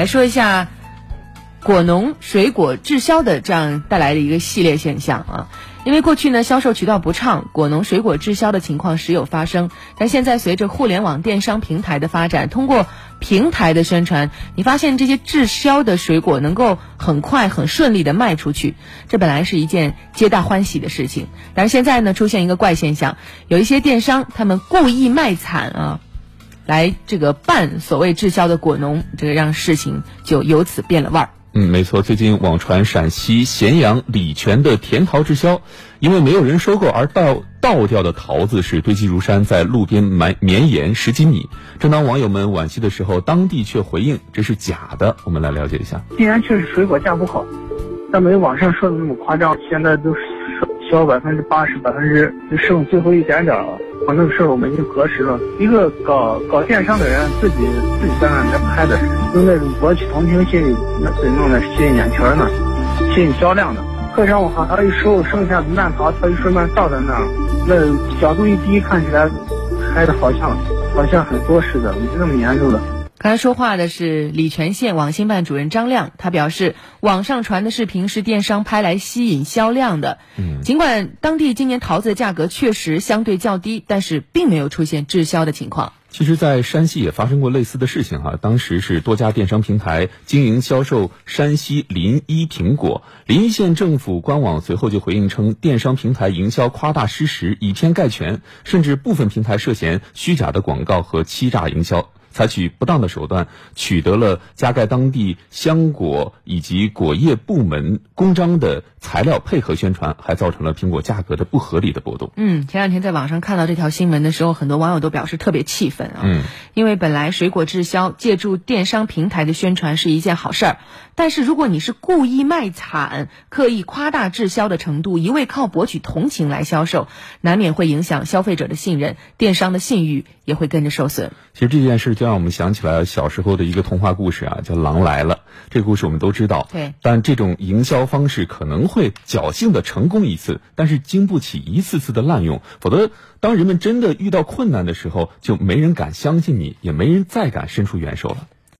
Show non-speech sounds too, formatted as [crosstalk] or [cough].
来说一下果农水果滞销的这样带来的一个系列现象啊。因为过去呢销售渠道不畅，果农水果滞销的情况时有发生。但现在随着互联网电商平台的发展，通过平台的宣传，你发现这些滞销的水果能够很快、很顺利的卖出去，这本来是一件皆大欢喜的事情。但是现在呢出现一个怪现象，有一些电商他们故意卖惨啊，来这个办所谓滞销的果农，这个让事情就由此变了味儿。嗯，没错。最近网传陕西咸阳礼泉的甜桃滞销，因为没有人收购而倒倒掉的桃子是堆积如山，在路边埋绵延十几米。正当网友们惋惜的时候，当地却回应这是假的。我们来了解一下。既然确实水果价不好，但没有网上说的那么夸张。现在都是 [laughs] 交百分之八十，百分之就剩最后一点点了。我那个事儿我们已经核实了，一个搞搞电商的人自己自己在那来拍的，用那种博取同情心理，那是弄的吸引眼球呢，吸引销量的。客商我好他一收剩下的烂桃，他一顺便倒在那儿，那角度一低，看起来拍的好像好像很多似的，没那么严重的。刚才说话的是礼泉县网信办主任张亮，他表示，网上传的视频是电商拍来吸引销量的。嗯，尽管当地今年桃子的价格确实相对较低，但是并没有出现滞销的情况。其实，在山西也发生过类似的事情哈。当时是多家电商平台经营销售山西临沂苹果，临沂县政府官网随后就回应称，电商平台营销夸大失实，以偏概全，甚至部分平台涉嫌虚假的广告和欺诈营销。采取不当的手段，取得了加盖当地香果以及果业部门公章的材料，配合宣传，还造成了苹果价格的不合理的波动。嗯，前两天在网上看到这条新闻的时候，很多网友都表示特别气愤啊。嗯，因为本来水果滞销，借助电商平台的宣传是一件好事儿，但是如果你是故意卖惨，刻意夸大滞销的程度，一味靠博取同情来销售，难免会影响消费者的信任，电商的信誉也会跟着受损。其实这件事。就让我们想起来小时候的一个童话故事啊，叫《狼来了》。这个故事我们都知道。对。但这种营销方式可能会侥幸的成功一次，但是经不起一次次的滥用。否则，当人们真的遇到困难的时候，就没人敢相信你，也没人再敢伸出援手了。